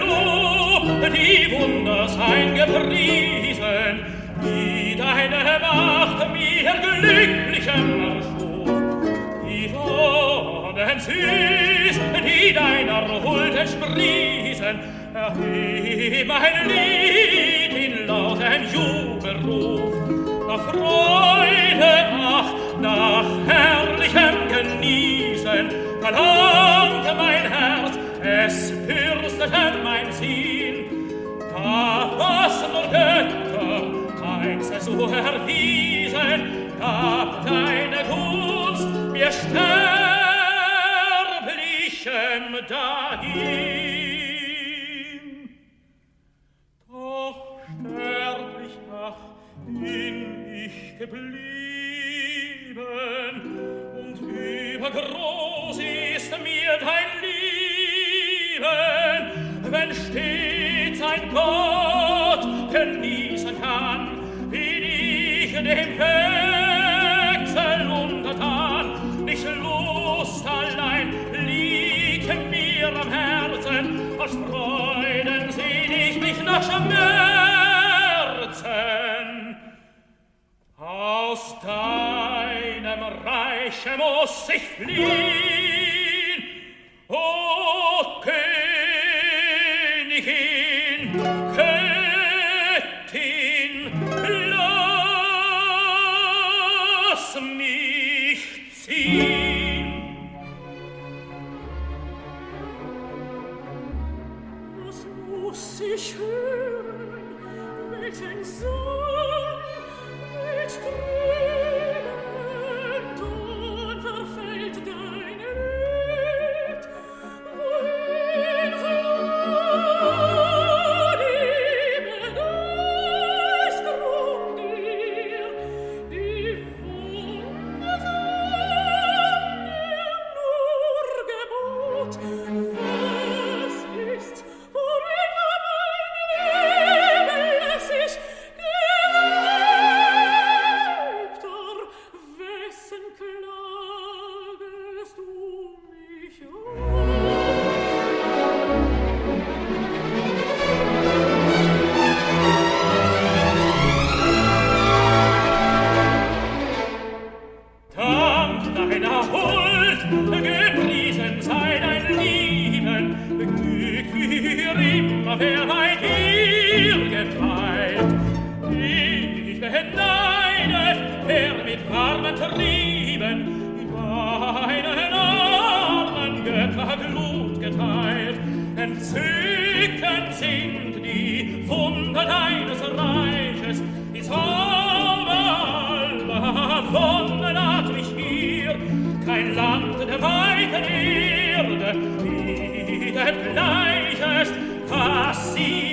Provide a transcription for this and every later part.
Lob, die Wunder sein gepriesen, die deine Macht mir glücklichem erschuf. Die Wohnen süß, die deiner Huld entspriesen, erheb mein Lied in lautem Jubelruf. Nach Freude, ach, nach herrlichem Genießen, verlangte mein Herz, es mein Ziel gab, was nur Götter eins so her diesen gab, deine Kunst mir sterblichen dahin. Doch sterblich nach bin ich geblieben. Gott genießen kann, wie ich dem Wechsel untertan, nicht Lust allein liegt mir am Herzen, als Freuden seh ich mich nach Schmerzen. Aus deinem Reiche muss ich fliehen, o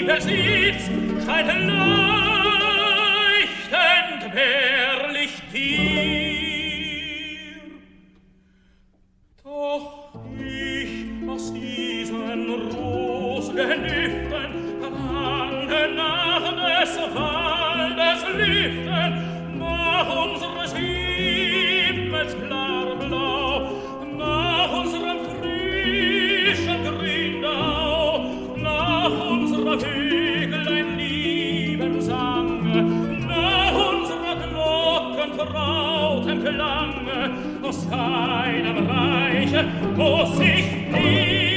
besitzt, scheint leuchtend herrlich dir. Doch ich aus diesen Rosenlüften verlange nach des Waldes Lüften, nach unseres Himmels entlang aus deinem Reiche, wo sich die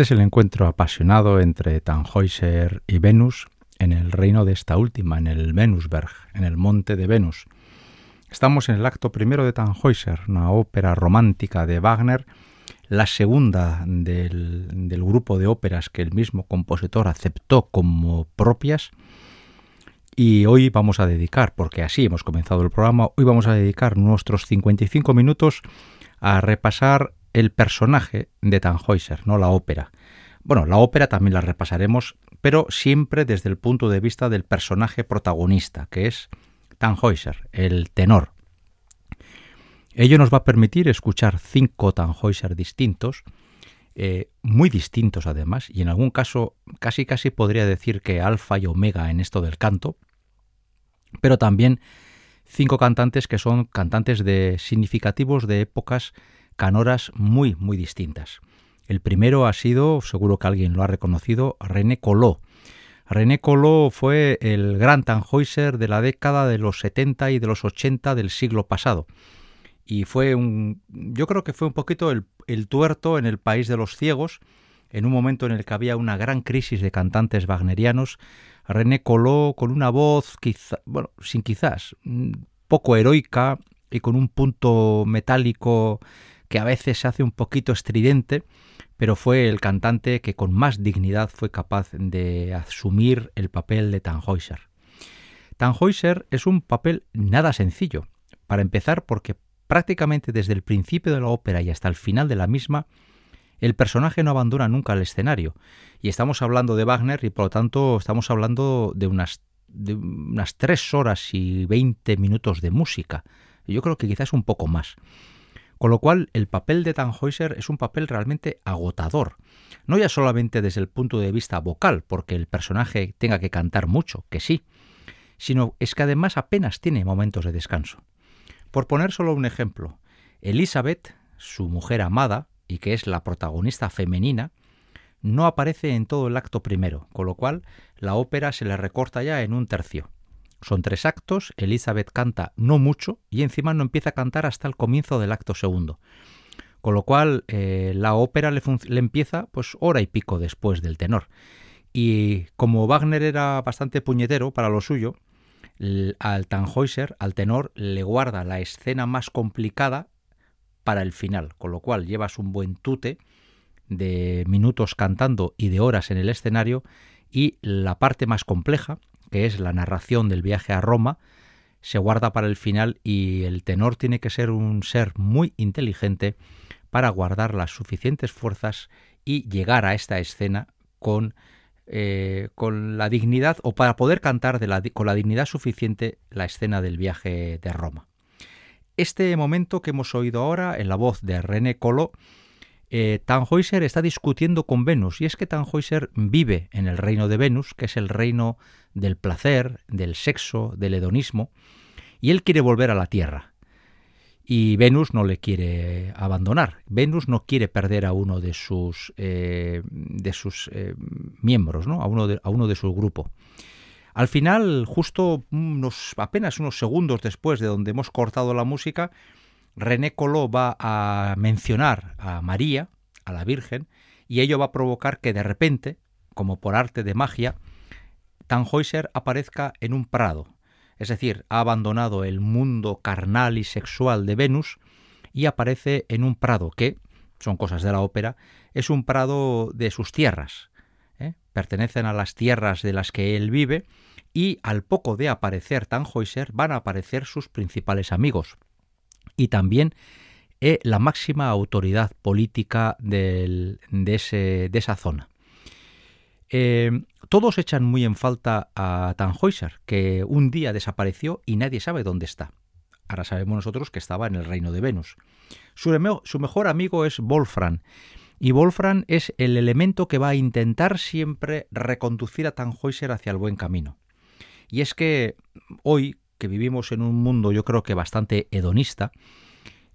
este es el encuentro apasionado entre Tannhäuser y Venus en el reino de esta última, en el Venusberg, en el monte de Venus. Estamos en el acto primero de Tannhäuser, una ópera romántica de Wagner, la segunda del, del grupo de óperas que el mismo compositor aceptó como propias. Y hoy vamos a dedicar, porque así hemos comenzado el programa, hoy vamos a dedicar nuestros 55 minutos a repasar el personaje de Tannhäuser, no la ópera. Bueno, la ópera también la repasaremos, pero siempre desde el punto de vista del personaje protagonista, que es Tannhäuser, el tenor. Ello nos va a permitir escuchar cinco Tannhäuser distintos, eh, muy distintos además, y en algún caso casi casi podría decir que alfa y omega en esto del canto, pero también cinco cantantes que son cantantes de significativos de épocas canoras muy, muy distintas. El primero ha sido, seguro que alguien lo ha reconocido, René Collot. René Collot fue el gran Tannhäuser de la década de los 70 y de los 80 del siglo pasado. Y fue un, yo creo que fue un poquito el, tuerto en el país de los ciegos, en un momento en el que había una gran crisis de cantantes wagnerianos. René Collot con una voz, quizá, bueno, sin quizás, poco heroica y con un punto metálico que a veces se hace un poquito estridente, pero fue el cantante que con más dignidad fue capaz de asumir el papel de Tannhäuser. Tannhäuser es un papel nada sencillo, para empezar porque prácticamente desde el principio de la ópera y hasta el final de la misma, el personaje no abandona nunca el escenario. Y estamos hablando de Wagner y por lo tanto estamos hablando de unas, de unas 3 horas y 20 minutos de música. Yo creo que quizás un poco más. Con lo cual, el papel de Tannhäuser es un papel realmente agotador. No ya solamente desde el punto de vista vocal, porque el personaje tenga que cantar mucho, que sí, sino es que además apenas tiene momentos de descanso. Por poner solo un ejemplo, Elizabeth, su mujer amada, y que es la protagonista femenina, no aparece en todo el acto primero, con lo cual la ópera se le recorta ya en un tercio. Son tres actos, Elizabeth canta no mucho y encima no empieza a cantar hasta el comienzo del acto segundo. Con lo cual eh, la ópera le, empieza pues hora y pico después del tenor. Y como Wagner era bastante puñetero para lo suyo, al Tannhäuser, al tenor, le guarda la escena más complicada para el final, con lo cual llevas un buen tute de minutos cantando y de horas en el escenario y la parte más compleja, que es la narración del viaje a Roma, se guarda para el final y el tenor tiene que ser un ser muy inteligente para guardar las suficientes fuerzas y llegar a esta escena con, eh, con la dignidad o para poder cantar con la dignidad suficiente la escena del viaje de Roma. Este momento que hemos oído ahora en la voz de René Collot eh, Tannhäuser está discutiendo con Venus y es que Tannhäuser vive en el reino de Venus, que es el reino del placer, del sexo, del hedonismo, y él quiere volver a la Tierra. Y Venus no le quiere abandonar. Venus no quiere perder a uno de sus, eh, de sus eh, miembros, ¿no? a, uno de, a uno de su grupo. Al final, justo unos, apenas unos segundos después de donde hemos cortado la música, René Collot va a mencionar a María, a la Virgen, y ello va a provocar que de repente, como por arte de magia, Tannhäuser aparezca en un prado, es decir, ha abandonado el mundo carnal y sexual de Venus y aparece en un prado que, son cosas de la ópera, es un prado de sus tierras, ¿eh? pertenecen a las tierras de las que él vive y al poco de aparecer Tannhäuser van a aparecer sus principales amigos y también eh, la máxima autoridad política de esa zona. Eh, todos echan muy en falta a Tannhäuser, que un día desapareció y nadie sabe dónde está. Ahora sabemos nosotros que estaba en el reino de Venus. Su, su mejor amigo es Wolfram, y Wolfram es el elemento que va a intentar siempre reconducir a Tannhäuser hacia el buen camino. Y es que hoy, que vivimos en un mundo yo creo que bastante hedonista,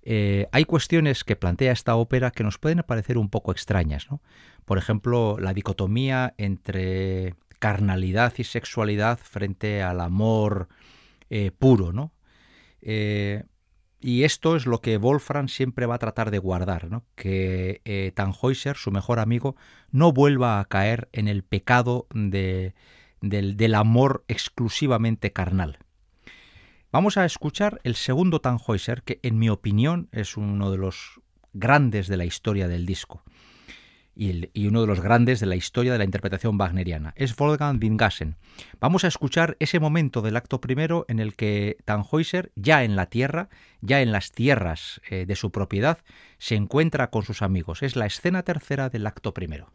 eh, hay cuestiones que plantea esta ópera que nos pueden parecer un poco extrañas. ¿no? Por ejemplo, la dicotomía entre carnalidad y sexualidad frente al amor eh, puro. ¿no? Eh, Y esto es lo que Wolfram siempre va a tratar de guardar, ¿no? que eh, Tannhäuser, su mejor amigo, no vuelva a caer en el pecado de, del, del, amor exclusivamente carnal. Vamos a escuchar el segundo Tannhäuser, que en mi opinión es uno de los grandes de la historia del disco y, uno de los grandes de la historia de la interpretación wagneriana. Es Wolfgang Wingassen. Vamos a escuchar ese momento del acto primero en el que Tannhäuser, ya en la tierra, ya en las tierras eh, de su propiedad, se encuentra con sus amigos. Es la escena tercera del acto primero.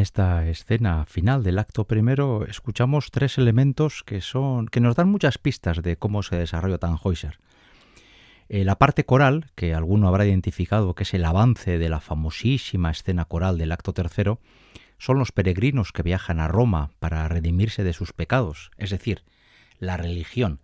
Esta escena final del acto primero escuchamos tres elementos que son que nos dan muchas pistas de cómo se desarrolla Tannhäuser. Eh, la parte coral, que alguno habrá identificado que es el avance de la famosísima escena coral del acto tercero, son los peregrinos que viajan a Roma para redimirse de sus pecados, es decir, la religión.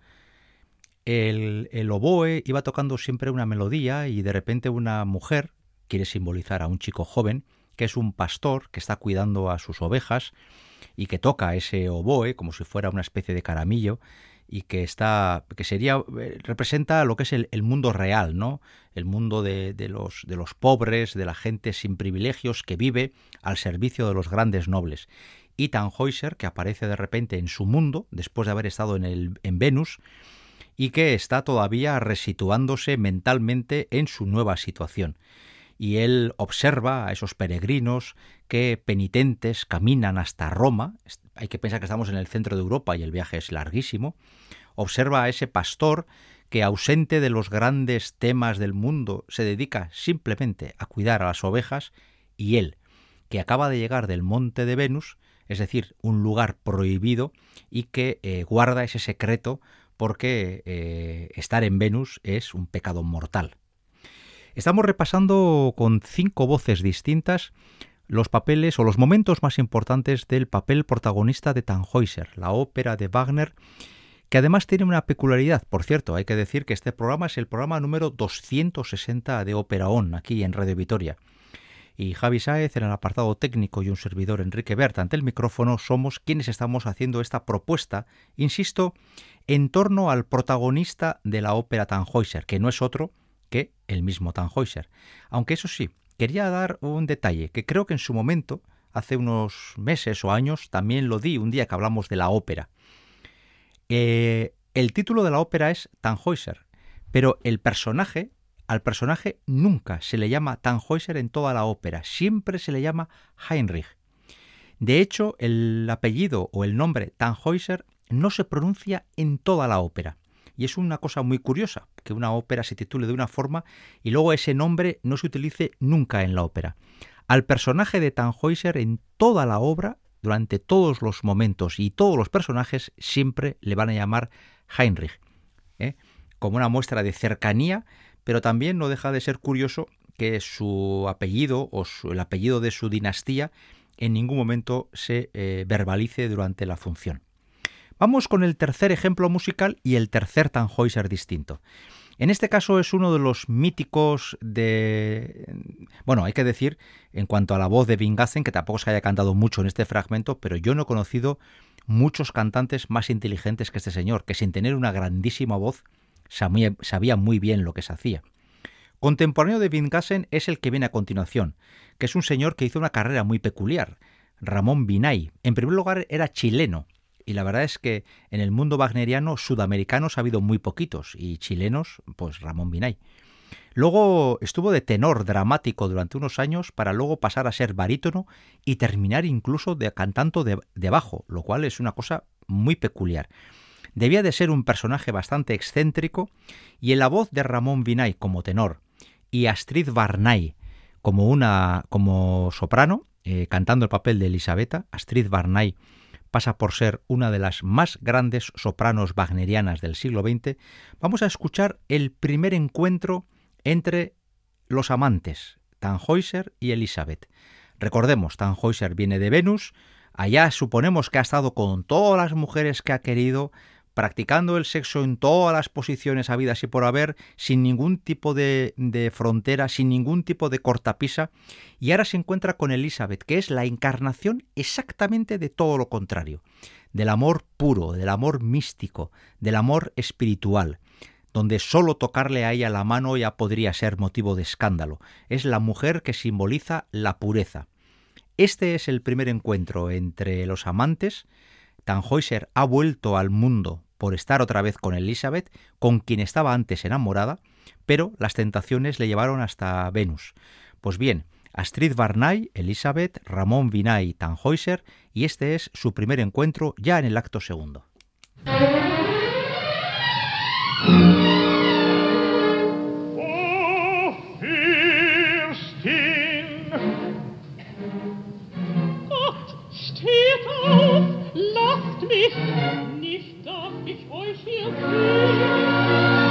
El, el oboe iba tocando siempre una melodía y de repente una mujer quiere simbolizar a un chico joven que es un pastor que está cuidando a sus ovejas y que toca ese oboe como si fuera una especie de caramillo y que está que sería eh, representa lo que es el, mundo real no el mundo de, los de los pobres de la gente sin privilegios que vive al servicio de los grandes nobles. Y Tannhäuser que aparece de repente en su mundo después de haber estado en el en Venus y que está todavía resituándose mentalmente en su nueva situación y él observa a esos peregrinos que penitentes caminan hasta Roma. Hay que pensar que estamos en el centro de Europa y el viaje es larguísimo. Observa a ese pastor que, ausente de los grandes temas del mundo, se dedica simplemente a cuidar a las ovejas, y él, que acaba de llegar del monte de Venus, es decir, un lugar prohibido, y que eh, guarda ese secreto porque eh, estar en Venus es un pecado mortal. Estamos repasando con cinco voces distintas los papeles o los momentos más importantes del papel protagonista de Tannhäuser, la ópera de Wagner, que además tiene una peculiaridad. Por cierto, hay que decir que este programa es el programa número 260 de Ópera On, aquí en Radio Vitoria. Y Javi Sáez, en el apartado técnico, y un servidor Enrique Berta ante el micrófono, somos quienes estamos haciendo esta propuesta, insisto, en torno al protagonista de la ópera Tannhäuser, que no es otro el mismo Tannhäuser. Aunque eso sí, quería dar un detalle que creo que en su momento, hace unos meses o años, también lo di un día que hablamos de la ópera. Eh, el título de la ópera es Tannhäuser, pero el personaje, al personaje nunca se le llama Tannhäuser en toda la ópera, siempre se le llama Heinrich. De hecho, el apellido o el nombre Tannhäuser no se pronuncia en toda la ópera. Y es una cosa muy curiosa, que una ópera se titule de una forma y luego ese nombre no se utilice nunca en la ópera. Al personaje de Tannhäuser en toda la obra, durante todos los momentos y todos los personajes, siempre le van a llamar Heinrich, ¿eh? como una muestra de cercanía, pero también no deja de ser curioso que su apellido o el apellido de su dinastía en ningún momento se eh, verbalice durante la función. Vamos con el tercer ejemplo musical y el tercer Tannhäuser distinto. En este caso es uno de los míticos de... Bueno, hay que decir, en cuanto a la voz de Vingassen, que tampoco se haya cantado mucho en este fragmento, pero yo no he conocido muchos cantantes más inteligentes que este señor, que sin tener una grandísima voz sabía muy bien lo que se hacía. Contemporáneo de Vingassen es el que viene a continuación, que es un señor que hizo una carrera muy peculiar, Ramón Binay. En primer lugar era chileno, y la verdad es que en el mundo wagneriano sudamericanos ha habido muy poquitos y chilenos, pues Ramón Binay. Luego estuvo de tenor dramático durante unos años para luego pasar a ser barítono y terminar incluso de cantando de, bajo, lo cual es una cosa muy peculiar. debía de ser un personaje bastante excéntrico y en la voz de Ramón Vinay como tenor y Astrid Barnay como una como soprano eh, cantando el papel de Elisabetta, Astrid Barnay pasa por ser una de las más grandes sopranos wagnerianas del siglo XX, vamos a escuchar el primer encuentro entre los amantes, Tannhäuser y Elizabeth. Recordemos, Tannhäuser viene de Venus, allá suponemos que ha estado con todas las mujeres que ha querido, practicando el sexo en todas las posiciones habidas y por haber, sin ningún tipo de, de, frontera, sin ningún tipo de cortapisa, y ahora se encuentra con Elizabeth, que es la encarnación exactamente de todo lo contrario, del amor puro, del amor místico, del amor espiritual, donde solo tocarle a ella la mano ya podría ser motivo de escándalo. Es la mujer que simboliza la pureza. Este es el primer encuentro entre los amantes. Tannhäuser ha vuelto al mundo por estar otra vez con Elizabeth, con quien estaba antes enamorada, pero las tentaciones le llevaron hasta Venus. Pues bien, Astrid Barnay, Elizabeth, Ramón Vinay, Tannhäuser, y este es su primer encuentro ya en el acto segundo. Auf, lasst mich, nicht darf ich euch hier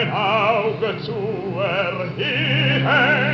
mein Auge zu erheben.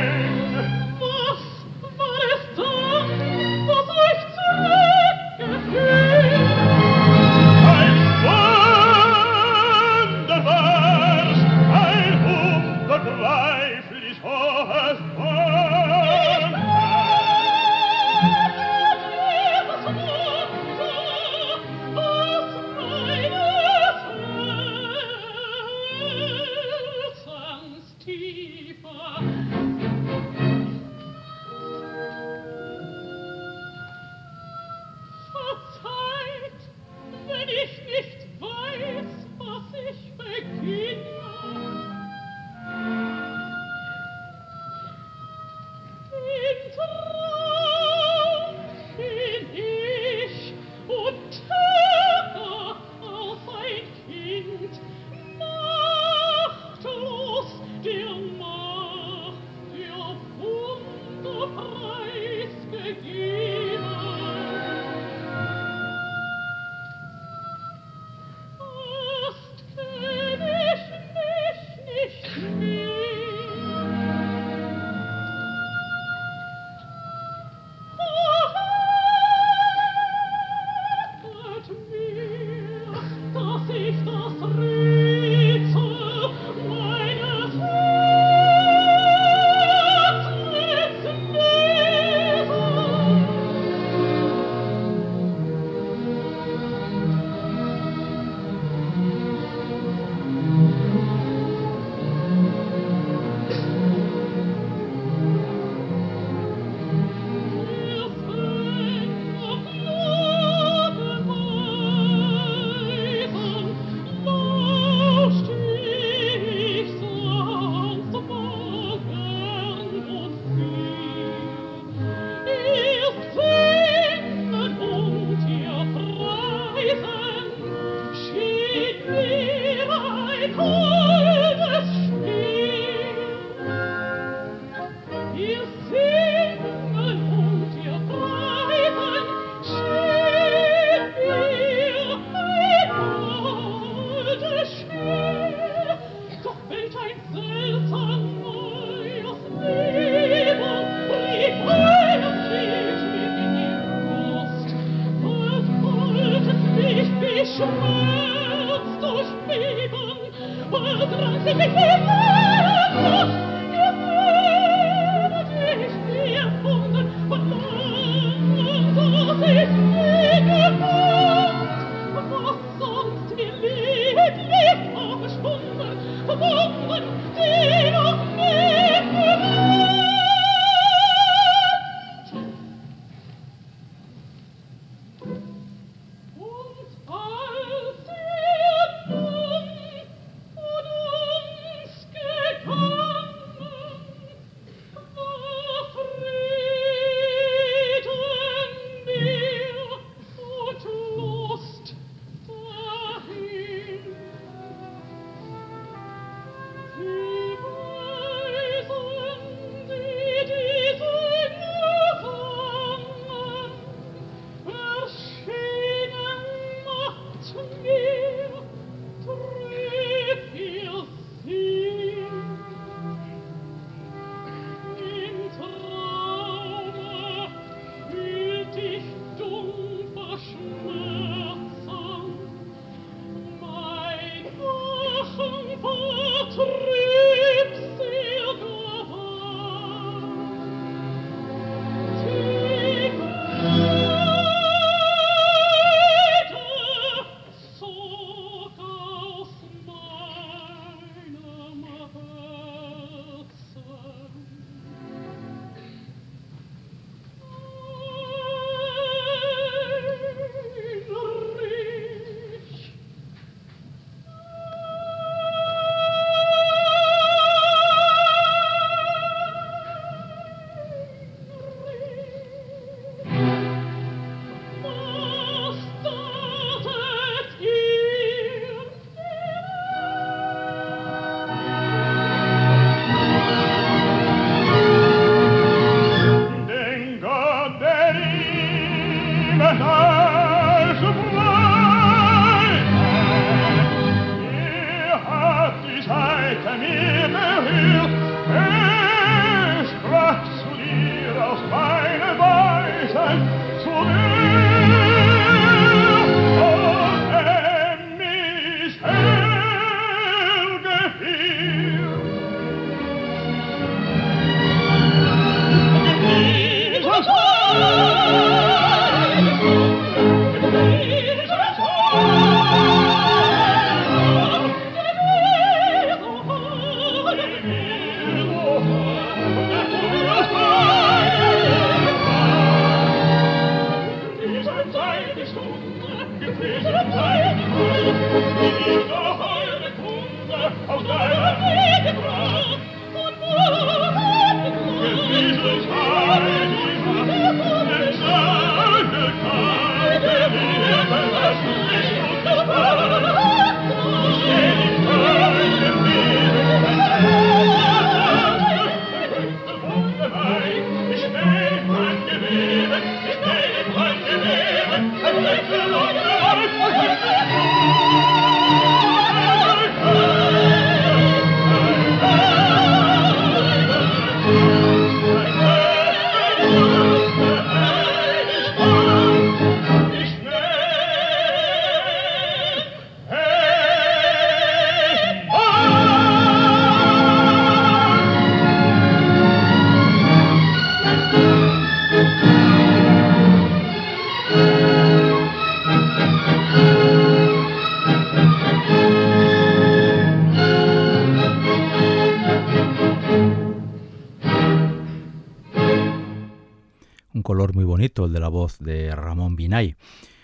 De Ramón Binay,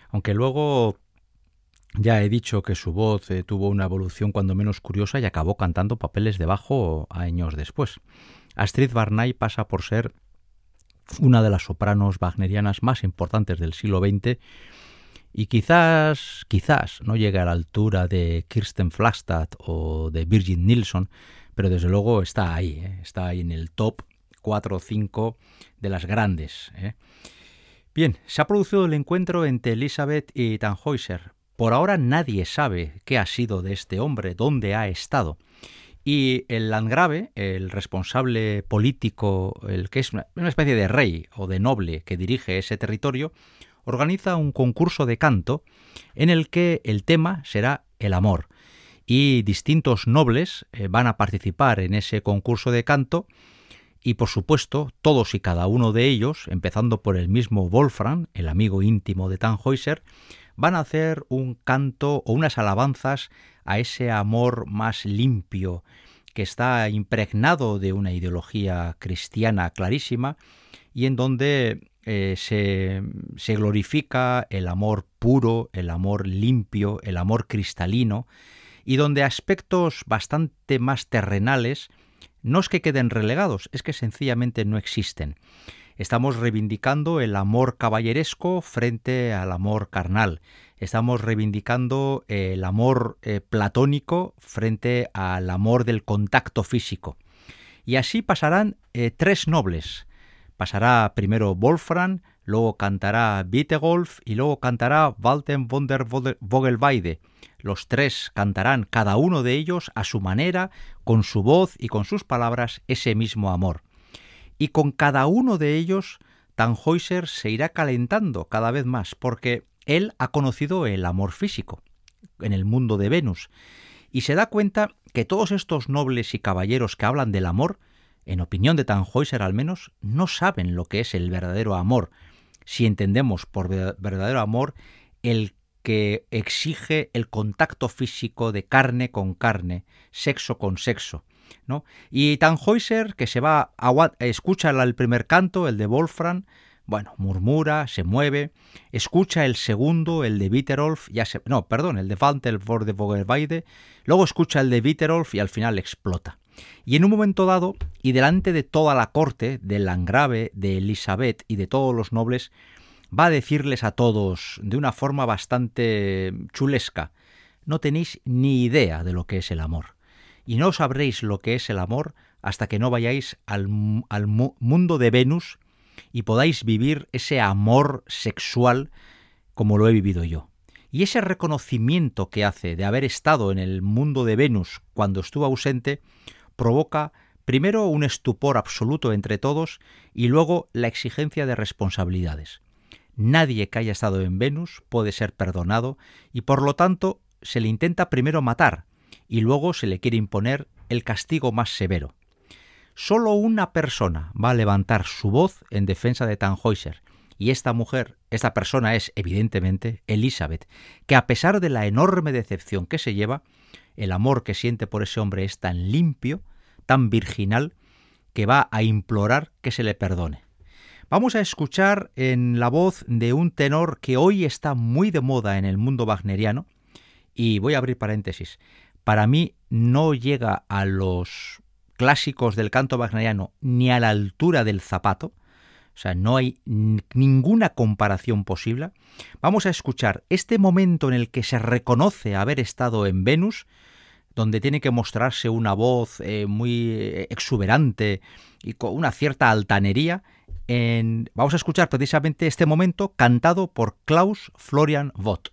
aunque luego ya he dicho que su voz eh, tuvo una evolución cuando menos curiosa y acabó cantando papeles de bajo años después. Astrid Barnay pasa por ser una de las sopranos wagnerianas más importantes del siglo XX y quizás, quizás no llegue a la altura de Kirsten Flagstad o de Virgin Nilsson, pero desde luego está ahí, eh, está ahí en el top 4 o 5 de las grandes. Eh. Bien, se ha producido el encuentro entre Elizabeth y Tannhäuser. Por ahora nadie sabe qué ha sido de este hombre, dónde ha estado. Y el Landgrave, el responsable político, el que es una, especie de rey o de noble que dirige ese territorio, organiza un concurso de canto en el que el tema será el amor y distintos nobles eh, van a participar en ese concurso de canto y por supuesto todos y cada uno de ellos, empezando por el mismo Wolfram, el amigo íntimo de Tannhäuser, van a hacer un canto o unas alabanzas a ese amor más limpio que está impregnado de una ideología cristiana clarísima y en donde eh, se, se glorifica el amor puro, el amor limpio, el amor cristalino, y donde aspectos bastante más terrenales no es que queden relegados, es que sencillamente no existen. Estamos reivindicando el amor caballeresco frente al amor carnal. Estamos reivindicando el amor eh, platónico frente al amor del contacto físico. Y así pasarán eh, tres nobles. Pasará primero Wolfram, luego cantará Witegolf y luego cantará Walter von der Vogelweide. Los tres cantarán cada uno de ellos a su manera, con su voz y con sus palabras, ese mismo amor. Y con cada uno de ellos, Tannhäuser se irá calentando cada vez más, porque él ha conocido el amor físico en el mundo de Venus, y se da cuenta que todos estos nobles y caballeros que hablan del amor, en opinión de Tannhäuser al menos, no saben lo que es el verdadero amor, si entendemos por verdadero amor el que exige el contacto físico de carne con carne, sexo con sexo. ¿no? Y Tannhäuser, que se va a escucha el primer canto, el de Wolfram, bueno, murmura, se mueve, escucha el segundo, el de Bitterolf, ya se, no, perdón, el de Vantel vor de Vogelweide, luego escucha el de Bitterolf y al final explota. Y en un momento dado, y delante de toda la corte, del Landgrave, de Elizabeth y de todos los nobles, va a decirles a todos, de una forma bastante chulesca, no tenéis ni idea de lo que es el amor. Y no sabréis lo que es el amor hasta que no vayáis al, al mundo de Venus y podáis vivir ese amor sexual como lo he vivido yo. Y ese reconocimiento que hace de haber estado en el mundo de Venus cuando estuvo ausente provoca primero un estupor absoluto entre todos y luego la exigencia de responsabilidades. Nadie que haya estado en Venus puede ser perdonado y por lo tanto se le intenta primero matar y luego se le quiere imponer el castigo más severo. Solo una persona va a levantar su voz en defensa de Tannhäuser y esta mujer, esta persona es evidentemente Elizabeth, que a pesar de la enorme decepción que se lleva, el amor que siente por ese hombre es tan limpio, tan virginal, que va a implorar que se le perdone. Vamos a escuchar en la voz de un tenor que hoy está muy de moda en el mundo wagneriano, y voy a abrir paréntesis, para mí no llega a los clásicos del canto wagneriano ni a la altura del zapato, o sea, no hay ninguna comparación posible. Vamos a escuchar este momento en el que se reconoce haber estado en Venus, donde tiene que mostrarse una voz eh, muy eh, exuberante y con una cierta altanería. En, vamos a escuchar precisamente este momento cantado por Klaus Florian Vogt.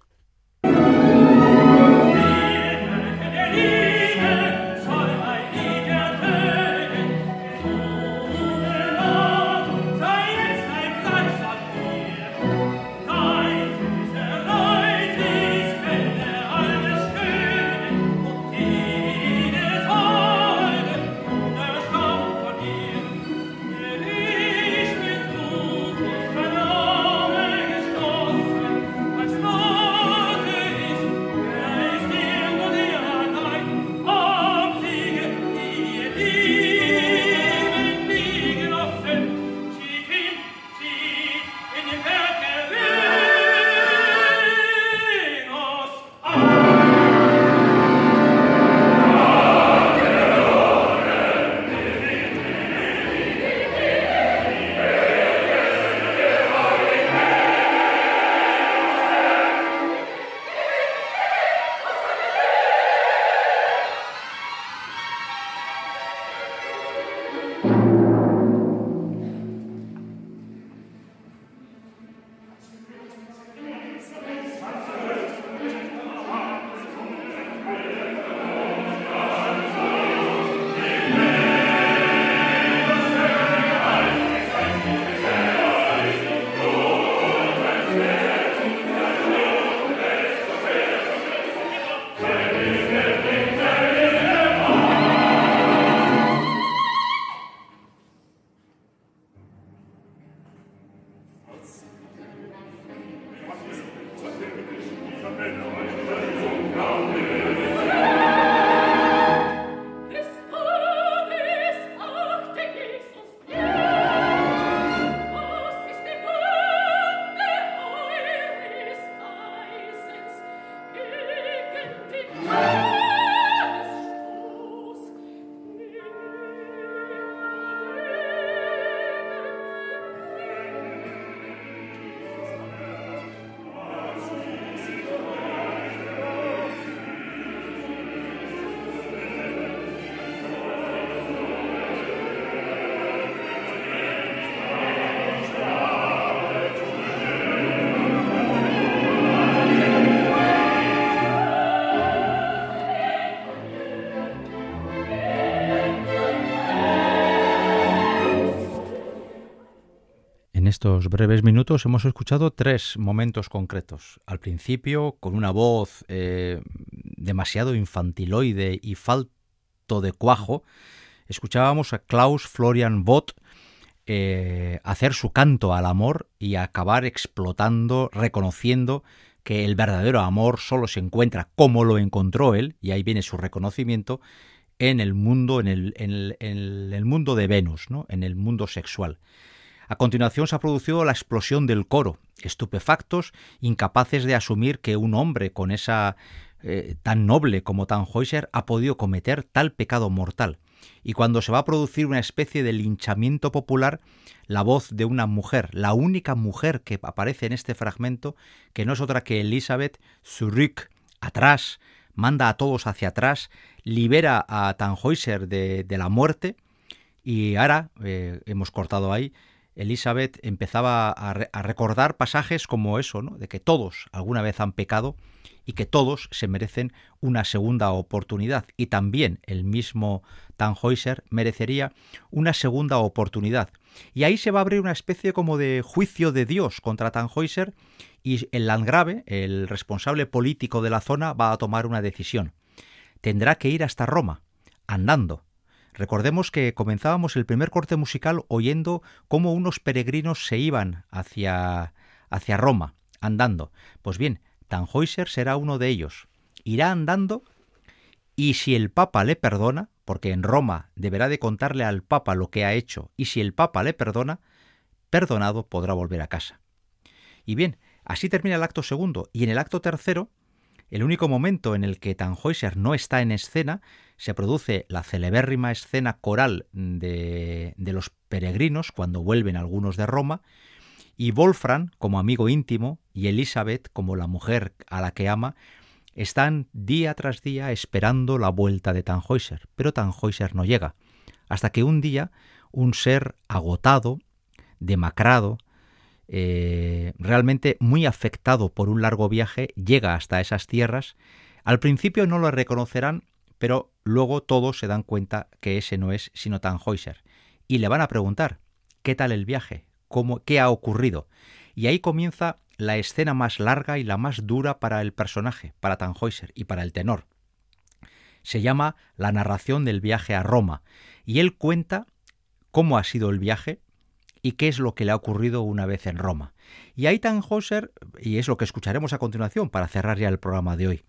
Estos breves minutos hemos escuchado tres momentos concretos. Al principio, con una voz eh, demasiado infantiloide y falto de cuajo, escuchábamos a Klaus Florian Bott eh, hacer su canto al amor y acabar explotando, reconociendo que el verdadero amor solo se encuentra como lo encontró él, y ahí viene su reconocimiento, en el mundo, en el, en el mundo de Venus, ¿no? en el mundo sexual. A continuación se ha producido la explosión del coro, estupefactos, incapaces de asumir que un hombre con esa eh, tan noble como Tannhäuser ha podido cometer tal pecado mortal. Y cuando se va a producir una especie de linchamiento popular, la voz de una mujer, la única mujer que aparece en este fragmento, que no es otra que Elizabeth Zurich, atrás, manda a todos hacia atrás, libera a Tannhäuser de, la muerte, y ahora, eh, hemos cortado ahí, Elizabeth empezaba a, recordar pasajes como eso, ¿no? de que todos alguna vez han pecado y que todos se merecen una segunda oportunidad. Y también el mismo Tannhäuser merecería una segunda oportunidad. Y ahí se va a abrir una especie como de juicio de Dios contra Tannhäuser y el Landgrave, el responsable político de la zona, va a tomar una decisión. Tendrá que ir hasta Roma, andando, Recordemos que comenzábamos el primer corte musical oyendo cómo unos peregrinos se iban hacia, hacia Roma, andando. Pues bien, Tannhäuser será uno de ellos. Irá andando y si el Papa le perdona, porque en Roma deberá de contarle al Papa lo que ha hecho, y si el Papa le perdona, perdonado podrá volver a casa. Y bien, así termina el acto segundo, y en el acto tercero el único momento en el que Tannhäuser no está en escena se produce la celebérrima escena coral de, de los peregrinos cuando vuelven algunos de Roma y Wolfram como amigo íntimo y Elizabeth como la mujer a la que ama están día tras día esperando la vuelta de Tannhäuser, pero Tannhäuser no llega, hasta que un día un ser agotado, demacrado, eh, realmente muy afectado por un largo viaje, llega hasta esas tierras. Al principio no lo reconocerán, pero luego todos se dan cuenta que ese no es sino Tannhäuser. Y le van a preguntar, ¿qué tal el viaje? ¿Cómo, ¿Qué ha ocurrido? Y ahí comienza la escena más larga y la más dura para el personaje, para Tannhäuser y para el tenor. Se llama La narración del viaje a Roma, y él cuenta cómo ha sido el viaje, y qué es lo que le ha ocurrido una vez en Roma. Y ahí Tannhäuser, y es lo que escucharemos a continuación para cerrar ya el programa de hoy.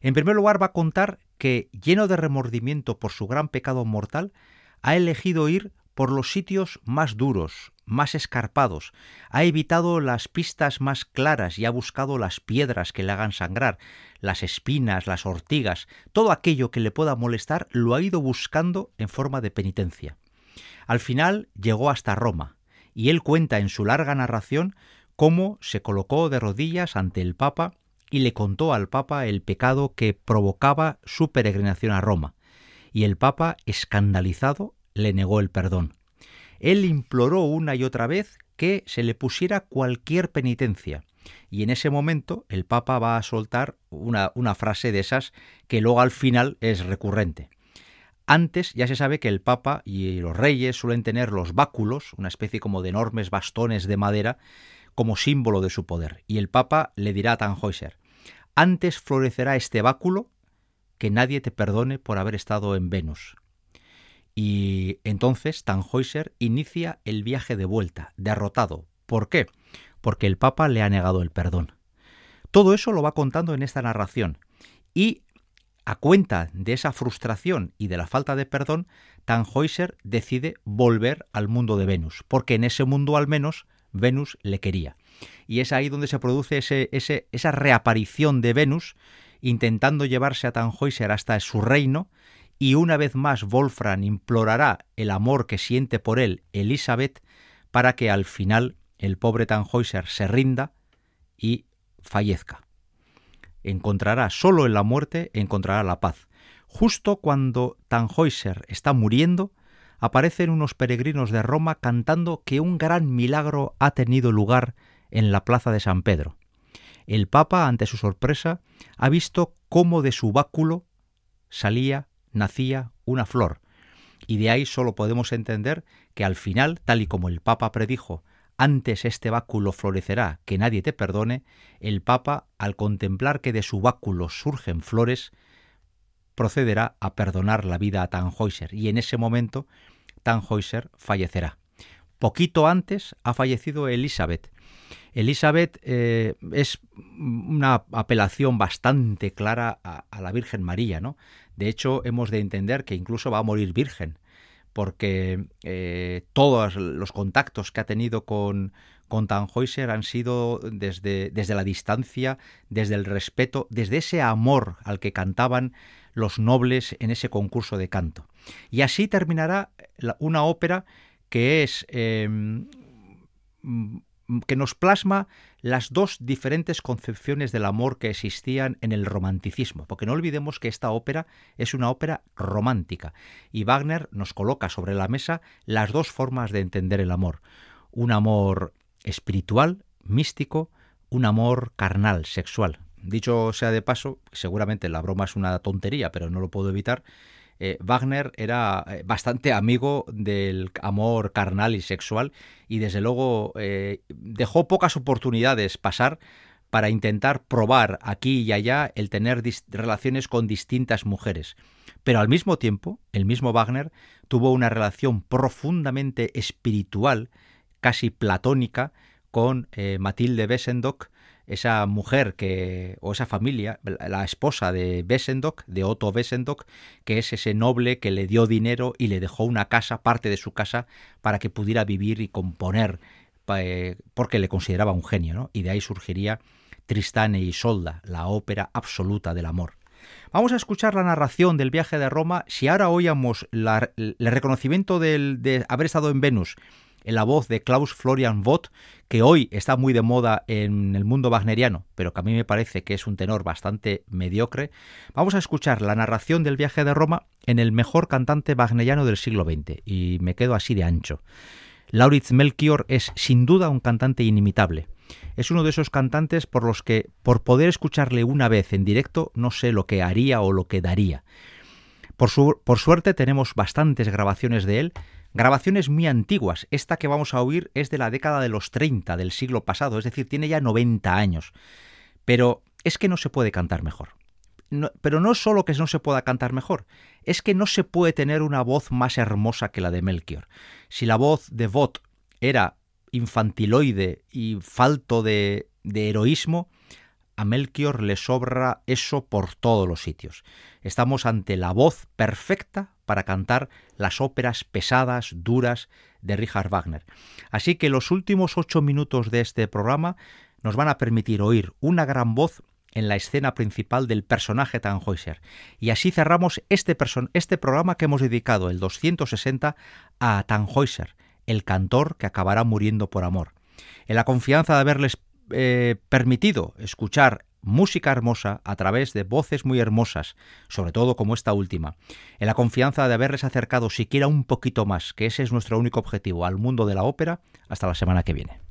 En primer lugar va a contar que, lleno de remordimiento por su gran pecado mortal, ha elegido ir por los sitios más duros, más escarpados, ha evitado las pistas más claras y ha buscado las piedras que le hagan sangrar, las espinas, las ortigas, todo aquello que le pueda molestar lo ha ido buscando en forma de penitencia. Al final llegó hasta Roma, y él cuenta en su larga narración cómo se colocó de rodillas ante el Papa y le contó al Papa el pecado que provocaba su peregrinación a Roma, y el Papa, escandalizado, le negó el perdón. Él imploró una y otra vez que se le pusiera cualquier penitencia, y en ese momento el Papa va a soltar una, una frase de esas que luego al final es recurrente. Antes ya se sabe que el Papa y los reyes suelen tener los báculos, una especie como de enormes bastones de madera, como símbolo de su poder. Y el Papa le dirá a Tannhäuser, antes florecerá este báculo que nadie te perdone por haber estado en Venus. Y entonces Tannhäuser inicia el viaje de vuelta, derrotado. ¿Por qué? Porque el Papa le ha negado el perdón. Todo eso lo va contando en esta narración. Y a cuenta de esa frustración y de la falta de perdón, Tannhäuser decide volver al mundo de Venus, porque en ese mundo al menos Venus le quería. Y es ahí donde se produce esa reaparición de Venus intentando llevarse a Tannhäuser hasta su reino, y una vez más Wolfram implorará el amor que siente por él Elizabeth para que al final el pobre Tannhäuser se rinda y fallezca encontrará solo en la muerte, encontrará la paz. Justo cuando Tannhäuser está muriendo, aparecen unos peregrinos de Roma cantando que un gran milagro ha tenido lugar en la plaza de San Pedro. El Papa, ante su sorpresa, ha visto cómo de su báculo salía, nacía una flor, y de ahí solo podemos entender que al final, tal y como el Papa predijo antes este báculo florecerá que nadie te perdone, el Papa, al contemplar que de su báculo surgen flores, procederá a perdonar la vida a Tannhäuser y en ese momento Tannhäuser fallecerá. Poquito antes ha fallecido Elizabeth. Elizabeth eh, es una apelación bastante clara a, a, la Virgen María, ¿no? De hecho, hemos de entender que incluso va a morir virgen porque eh, todos los contactos que ha tenido con, con Tannhäuser han sido desde, desde la distancia, desde el respeto, desde ese amor al que cantaban los nobles en ese concurso de canto. Y así terminará una ópera que es eh, que nos plasma las dos diferentes concepciones del amor que existían en el romanticismo, porque no olvidemos que esta ópera es una ópera romántica y Wagner nos coloca sobre la mesa las dos formas de entender el amor, un amor espiritual, místico, un amor carnal, sexual. Dicho sea de paso, seguramente la broma es una tontería, pero no lo puedo evitar, eh, Wagner era eh, bastante amigo del amor carnal y sexual y desde luego eh, dejó pocas oportunidades pasar para intentar probar aquí y allá el tener relaciones con distintas mujeres. Pero al mismo tiempo, el mismo Wagner tuvo una relación profundamente espiritual, casi platónica, con Matilde esa mujer que o esa familia, la esposa de Wesendonck, de Otto Wesendonck, que es ese noble que le dio dinero y le dejó una casa, parte de su casa, para que pudiera vivir y componer, eh, porque le consideraba un genio. Y de ahí surgiría Tristane y Solda, la ópera absoluta del amor. Vamos a escuchar la narración del viaje de Roma. Si ahora oíamos el reconocimiento de haber estado en Venus en la voz de Klaus Florian Vogt, que hoy está muy de moda en el mundo wagneriano, pero que a mí me parece que es un tenor bastante mediocre, vamos a escuchar la narración del viaje de Roma en el mejor cantante wagneriano del siglo XX, y me quedo así de ancho. Lauritz Melchior es sin duda un cantante inimitable. Es uno de esos cantantes por los que, por poder escucharle una vez en directo, no sé lo que haría o lo que daría. Por, por suerte tenemos bastantes grabaciones de él, Grabaciones muy antiguas. Esta que vamos a oír es de la década de los 30 del siglo pasado, es decir, tiene ya 90 años. Pero es que no se puede cantar mejor. pero no solo que no se pueda cantar mejor, es que no se puede tener una voz más hermosa que la de Melchior. Si la voz de Vot era infantiloide y falto de, de heroísmo, a Melchior le sobra eso por todos los sitios. Estamos ante la voz perfecta para cantar las óperas pesadas, duras de Richard Wagner. Así que los últimos ocho minutos de este programa nos van a permitir oír una gran voz en la escena principal del personaje Tannhäuser. Y así cerramos este, este programa que hemos dedicado, el 260, a Tannhäuser, el cantor que acabará muriendo por amor. En la confianza de haberles eh, permitido escuchar música hermosa a través de voces muy hermosas, sobre todo como esta última, en la confianza de haberles acercado siquiera un poquito más, que ese es nuestro único objetivo, al mundo de la ópera, hasta la semana que viene.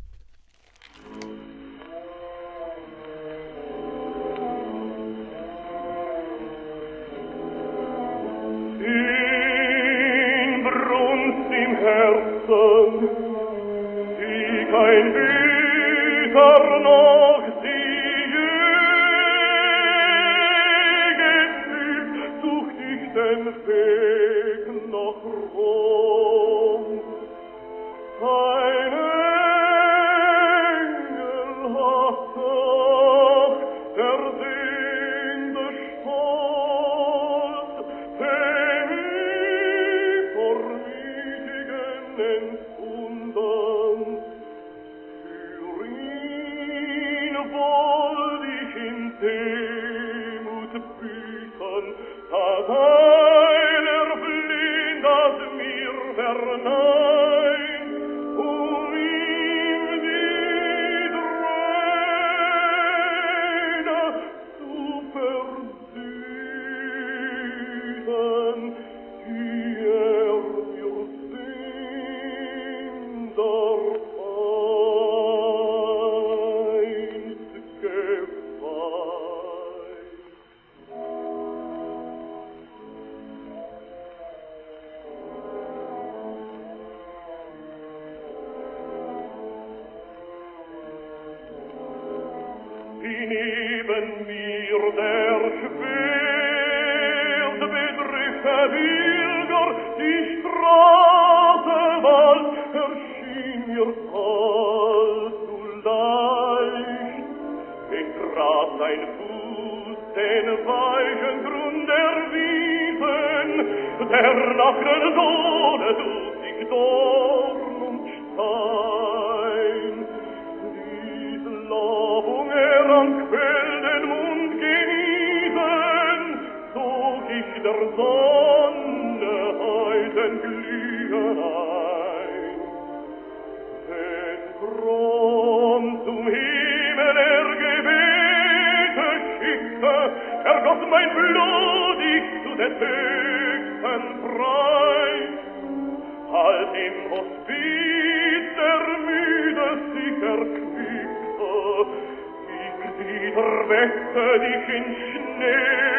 en mí. blodig zu den höchsten Preis. Im Hospiz sich erquickte, ich wiederweckte dich in Schnee.